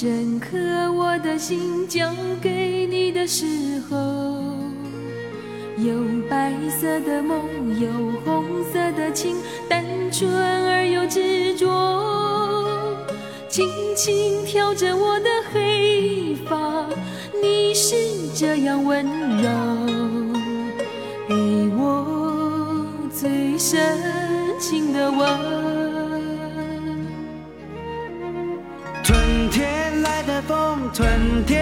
整颗我的心交给你的时候，有白色的梦，有红色的情，单纯而又执着。轻轻挑着我的黑发，你是这样温柔，给我最深。吞天。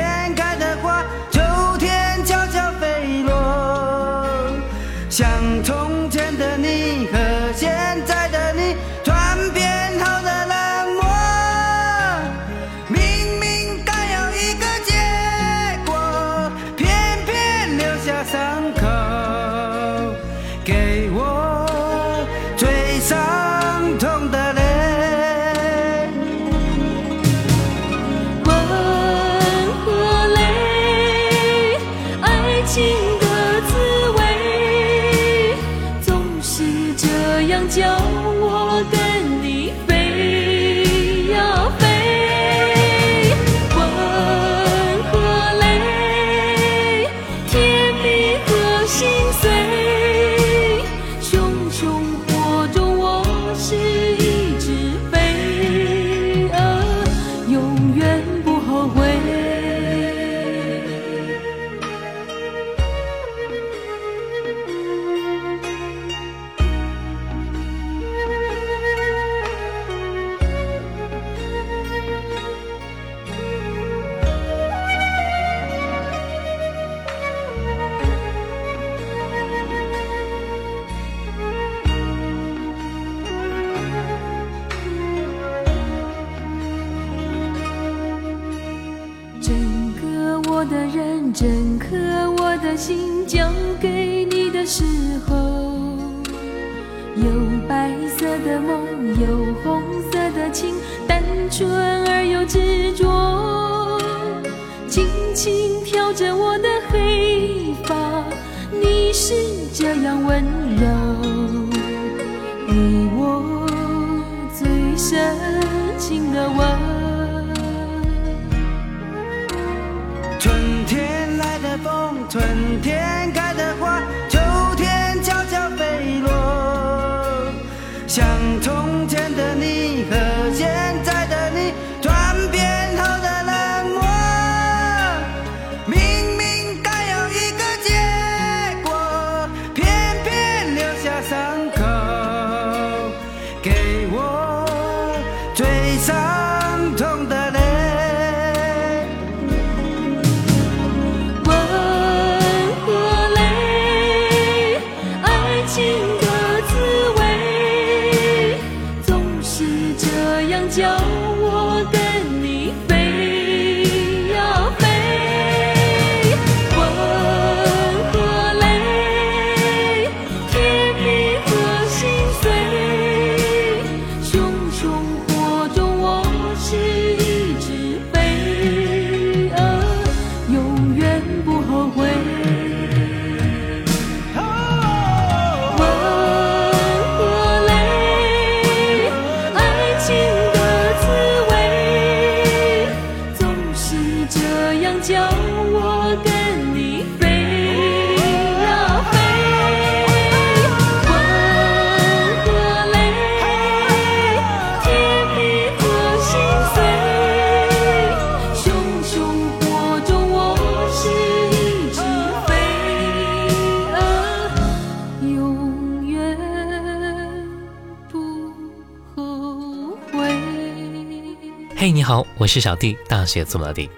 我是小弟，大写做老弟。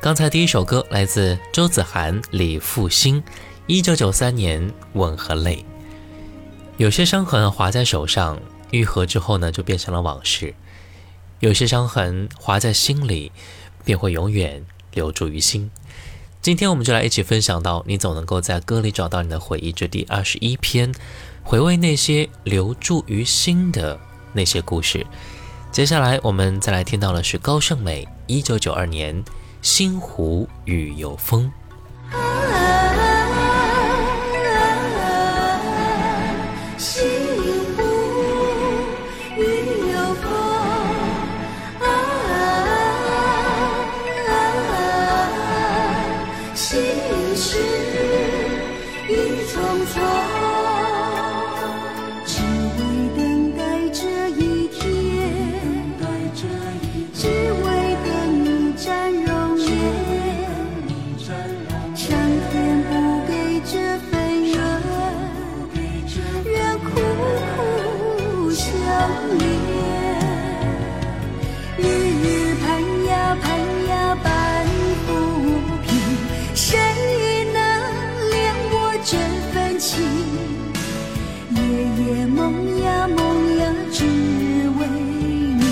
刚才第一首歌来自周子涵、李复兴，一九九三年吻和泪。有些伤痕划在手上，愈合之后呢，就变成了往事；有些伤痕划在心里，便会永远留住于心。今天我们就来一起分享到《你总能够在歌里找到你的回忆这第二十一篇，回味那些留住于心的那些故事。接下来我们再来听到的是高胜美一九九二年《星湖雨有风》。梦呀梦呀，只为你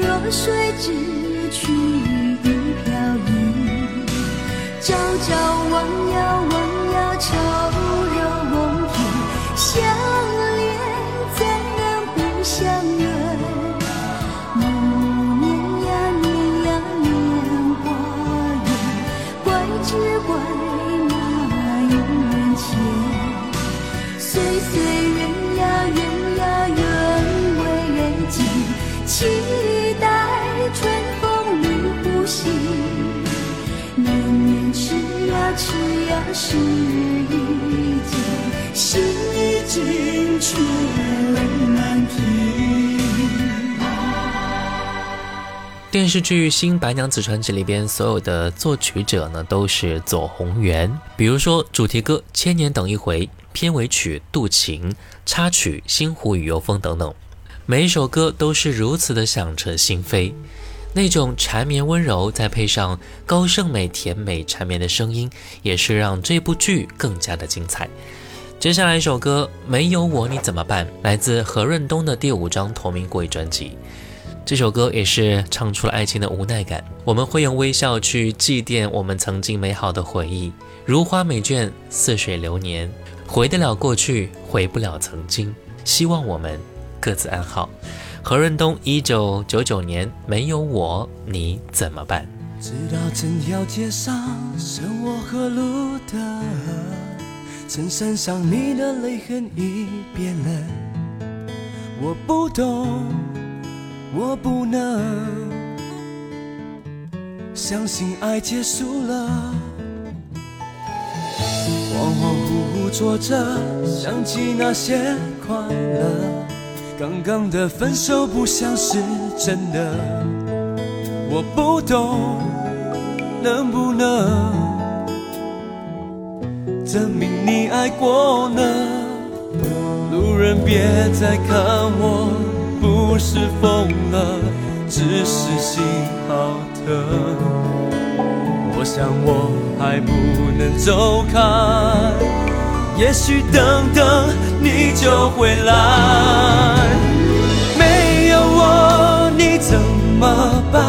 若水只躯。电视剧《新白娘子传奇》里边所有的作曲者呢，都是左宏元。比如说主题歌《千年等一回》，片尾曲《渡情》，插曲《星湖与游风》等等，每一首歌都是如此的响彻心扉。那种缠绵温柔，再配上高胜美甜美缠绵的声音，也是让这部剧更加的精彩。接下来一首歌《没有我你怎么办》，来自何润东的第五张同名国语专辑。这首歌也是唱出了爱情的无奈感。我们会用微笑去祭奠我们曾经美好的回忆，如花美眷，似水流年。回得了过去，回不了曾经。希望我们各自安好。何润东一九九九年没有我你怎么办直到整条街上剩我和路灯衬衫上你的泪痕已变冷我不懂我不能相信爱结束了恍恍惚惚坐着想起那些快乐刚刚的分手不像是真的，我不懂能不能证明你爱过呢？路人别再看我，不是疯了，只是心好疼。我想我还不能走开，也许等等你就回来。怎么办？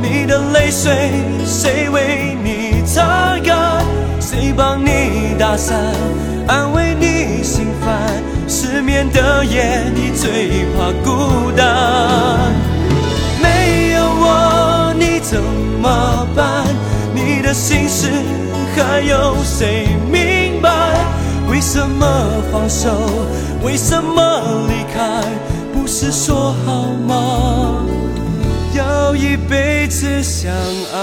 你的泪水谁为你擦干？谁帮你打伞，安慰你心烦？失眠的夜，你最怕孤单。没有我你怎么办？你的心事还有谁明白？为什么放手？为什么离开？不是说好吗？一辈子相爱。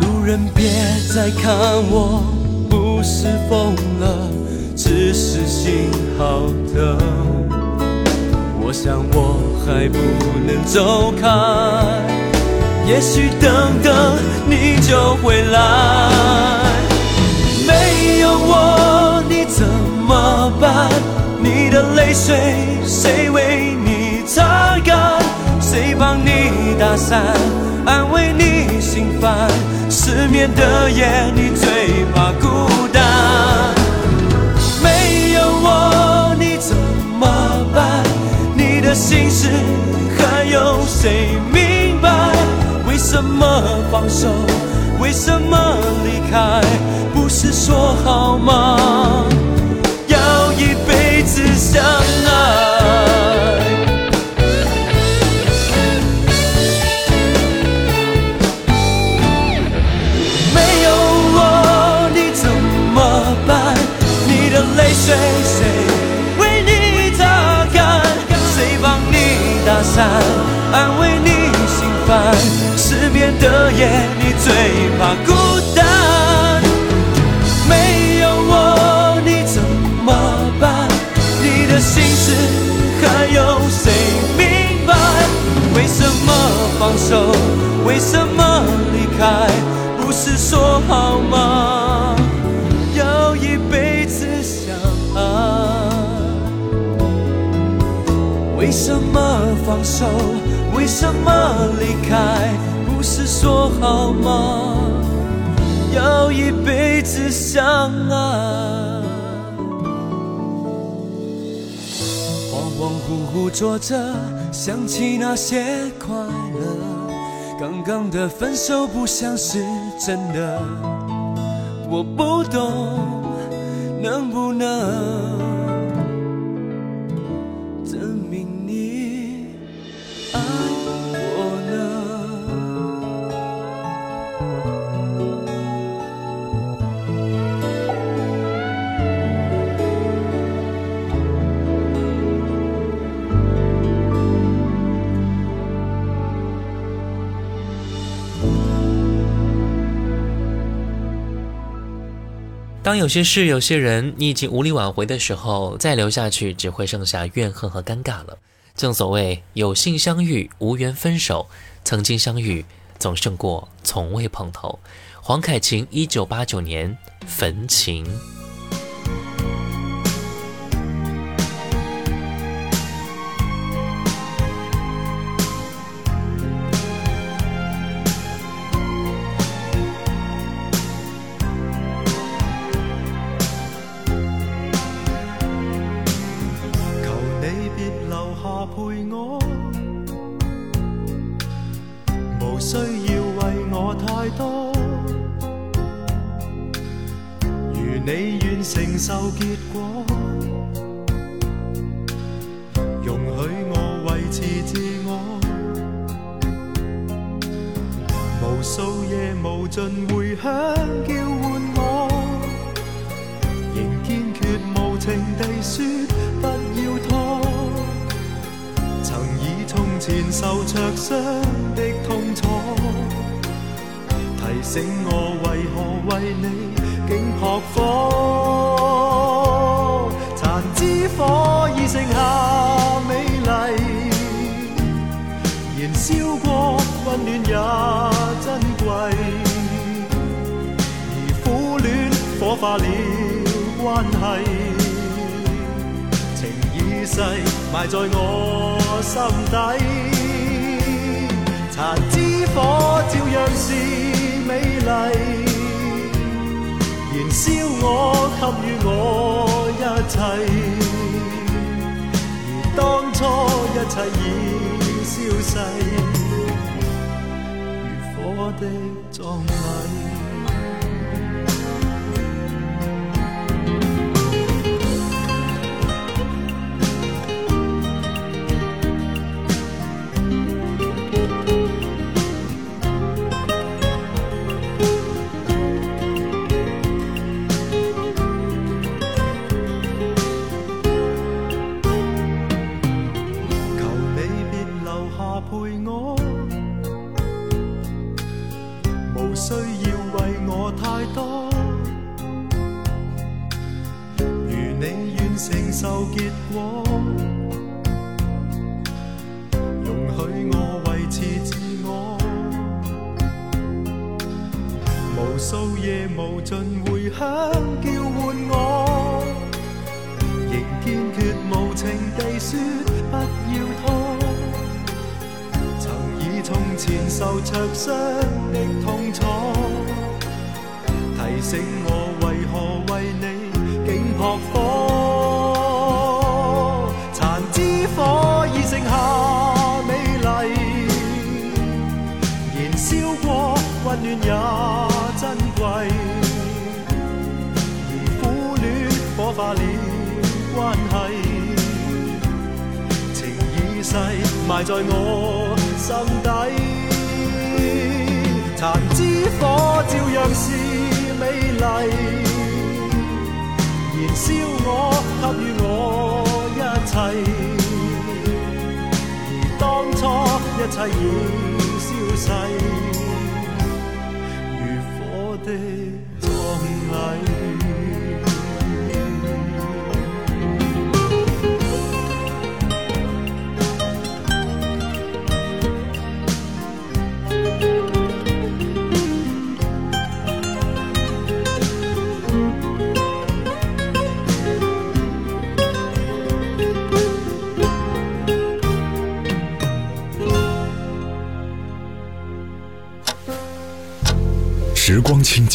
路人别再看我，不是疯了，只是心好疼。我想我。还不能走开，也许等等你就回来。没有我你怎么办？你的泪水谁为你擦干？谁帮你打伞，安慰你心烦？失眠的夜你最怕孤。心事还有谁明白？为什么放手？为什么离开？不是说好吗？要一辈子相。安慰你心烦，失眠的夜你最怕孤单。没有我你怎么办？你的心事还有谁明白？为什么放手？为什么离开？不是说好吗？要一辈子相爱？为什么？手为什么离开？不是说好吗？要一辈子相爱。恍恍惚惚坐着，想起那些快乐。刚刚的分手不像是真的。我不懂，能不能？当有些事、有些人，你已经无力挽回的时候，再留下去，只会剩下怨恨和尴尬了。正所谓有幸相遇，无缘分手，曾经相遇，总胜过从未碰头。黄凯芹，一九八九年，焚情。果容许我维持自我，无数夜无尽回响叫唤我，仍坚决无情地说不要拖。曾以从前受灼伤的痛楚，提醒我为何为你竟扑火。温暖也珍贵，而苦恋火化了关系，情已逝，埋在我心底。残枝火照样是美丽，燃烧我，给予我一切，而当初一切已消逝。我的葬礼。受结果，容许我维持自我。无数夜无尽回响叫唤我，仍坚决无情地说不要拖。曾以从前受灼伤的痛楚，提醒我为何为你竟扑火。化了关系，情已逝，埋在我心底。残枝火照样是美丽，燃烧我，给予我一切，而当初一切已消逝。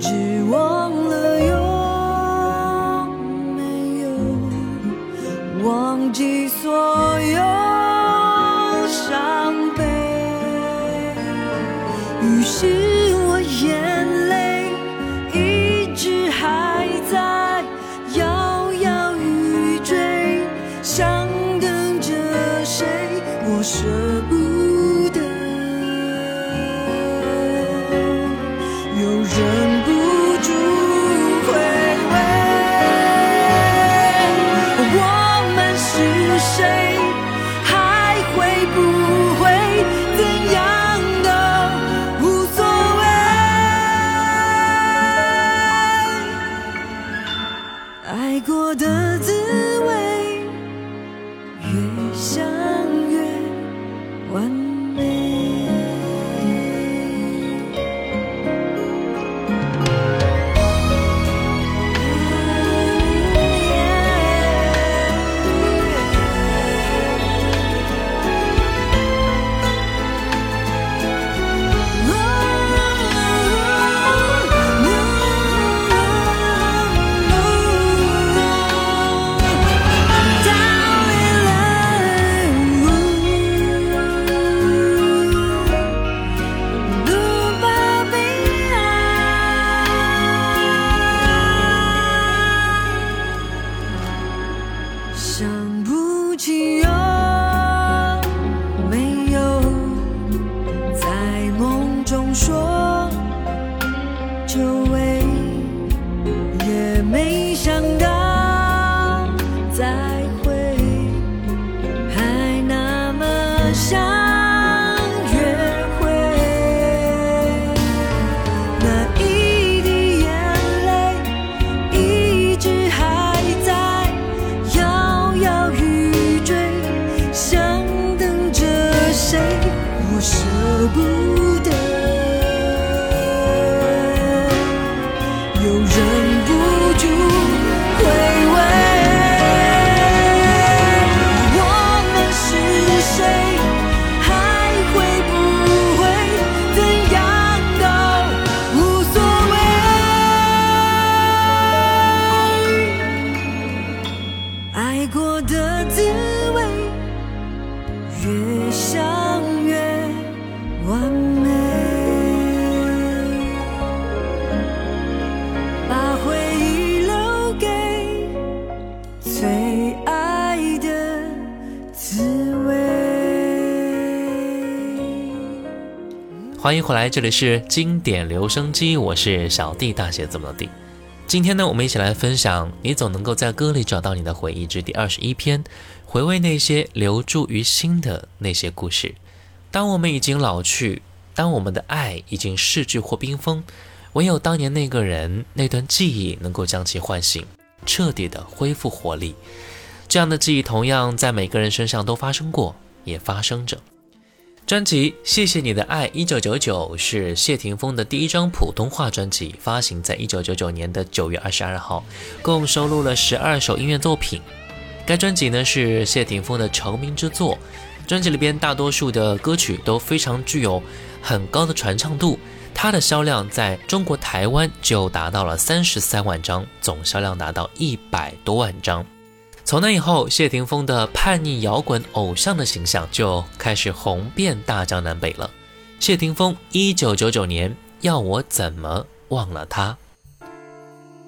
只忘了有没有忘记所有伤悲，于是。想。欢迎回来，这里是经典留声机，我是小弟大写怎么地。今天呢，我们一起来分享《你总能够在歌里找到你的回忆》之第二十一篇，回味那些留住于心的那些故事。当我们已经老去，当我们的爱已经逝去或冰封，唯有当年那个人那段记忆能够将其唤醒，彻底的恢复活力。这样的记忆同样在每个人身上都发生过，也发生着。专辑《谢谢你的爱》一九九九是谢霆锋的第一张普通话专辑，发行在一九九九年的九月二十二号，共收录了十二首音乐作品。该专辑呢是谢霆锋的成名之作，专辑里边大多数的歌曲都非常具有很高的传唱度。它的销量在中国台湾就达到了三十三万张，总销量达到一百多万张。从那以后谢霆锋的叛逆摇滚偶像的形象就开始红遍大江南北了谢霆锋一九九九年要我怎么忘了他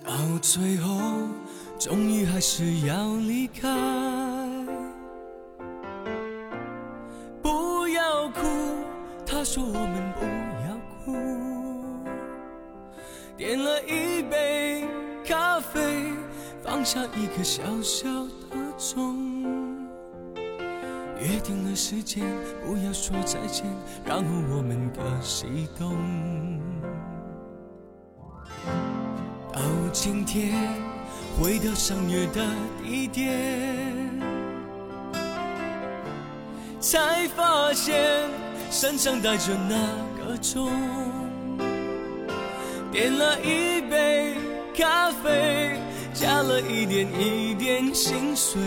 到最后终于还是要离开不要哭他说我们不要哭点了一杯咖啡放下一个小小的钟，约定了时间，不要说再见，然后我们各西东。到今天，回到相约的地点，才发现身上带着那个钟，点了一杯咖啡。加了一点一点心碎，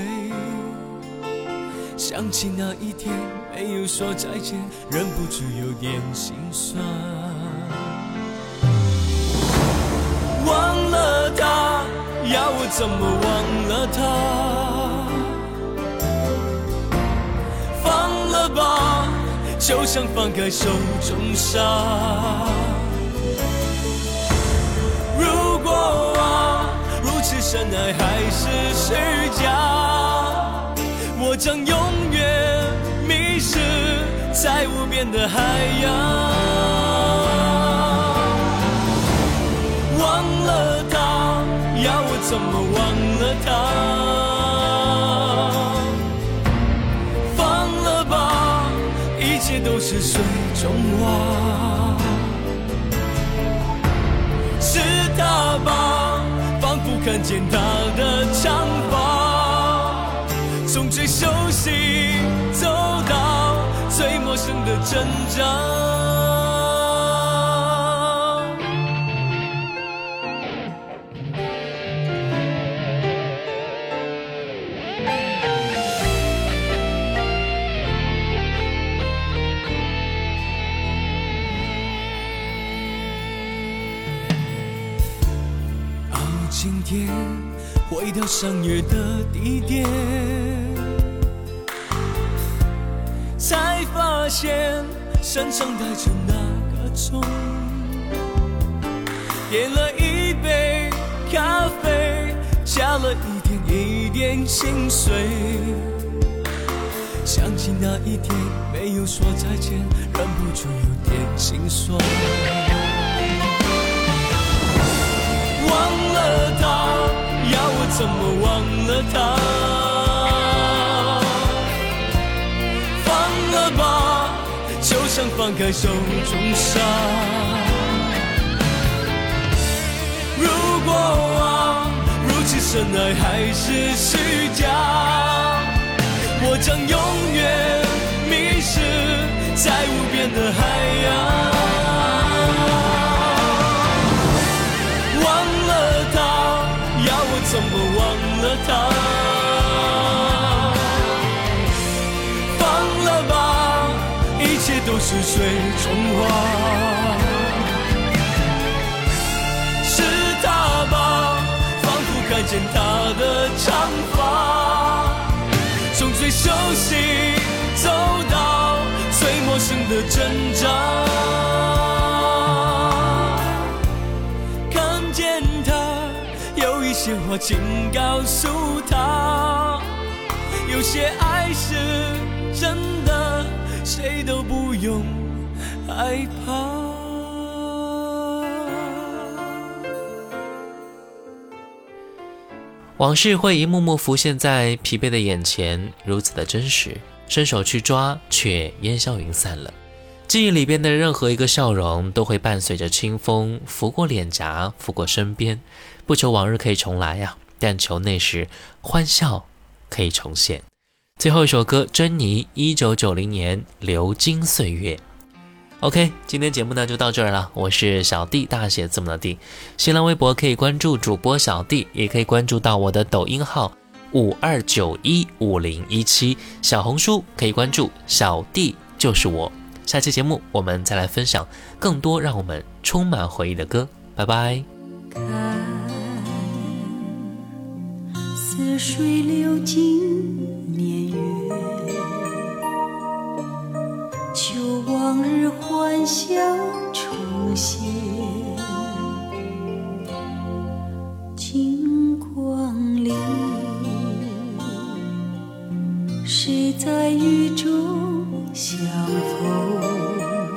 想起那一天没有说再见，忍不住有点心酸。忘了他，要我怎么忘了他？放了吧，就像放开手中沙。深爱还是虚假，我将永远迷失在无边的海洋。忘了他，要我怎么忘了他？放了吧，一切都是水中花。看见他的长发，从最熟悉走到最陌生的挣扎。到相约的地点，才发现身上带着那个钟，点了一杯咖啡，加了一点一点心碎。想起那一天没有说再见，忍不住有点心酸。放开手中伤。如果啊，如此深爱还是虚假，我将永远迷失在无边的海洋。见他的长发，从最熟悉走到最陌生的挣扎。看见他，有一些话，请告诉他，有些爱是真的，谁都不用害怕。往事会一幕幕浮现在疲惫的眼前，如此的真实。伸手去抓，却烟消云散了。记忆里边的任何一个笑容，都会伴随着清风拂过脸颊，拂过身边。不求往日可以重来呀，但求那时欢笑可以重现。最后一首歌，珍妮，一九九零年《流金岁月》。OK，今天节目呢就到这儿了。我是小弟，大写字母的弟。新浪微博可以关注主播小弟，也可以关注到我的抖音号五二九一五零一七。小红书可以关注小弟就是我。下期节目我们再来分享更多让我们充满回忆的歌。拜拜。往日欢笑重现，金光里，谁在雨中相逢？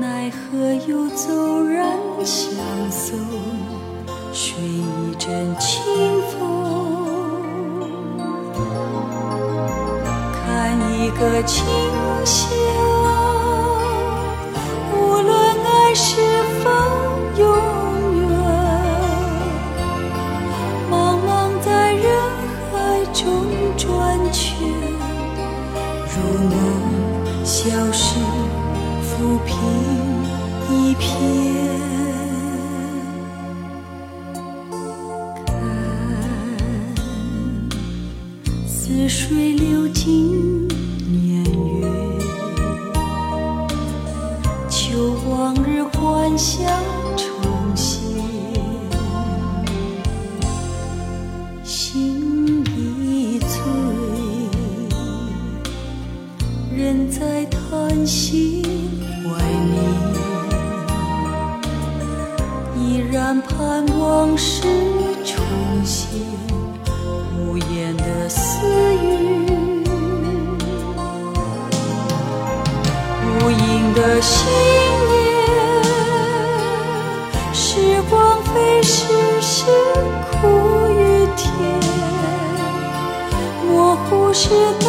奈何又骤然相送，谁一阵轻？的清香，无论爱是否永远，茫茫在人海中转圈，如梦消逝，浮萍一片。看，似水流尽。ночью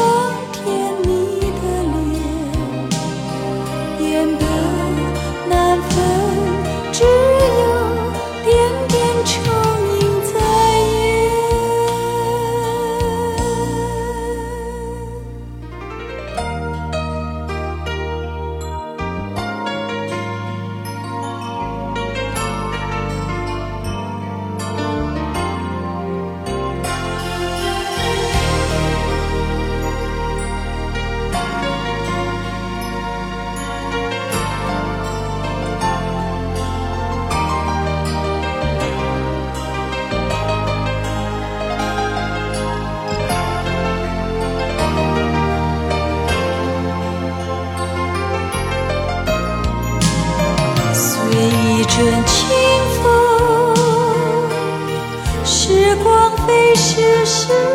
其实。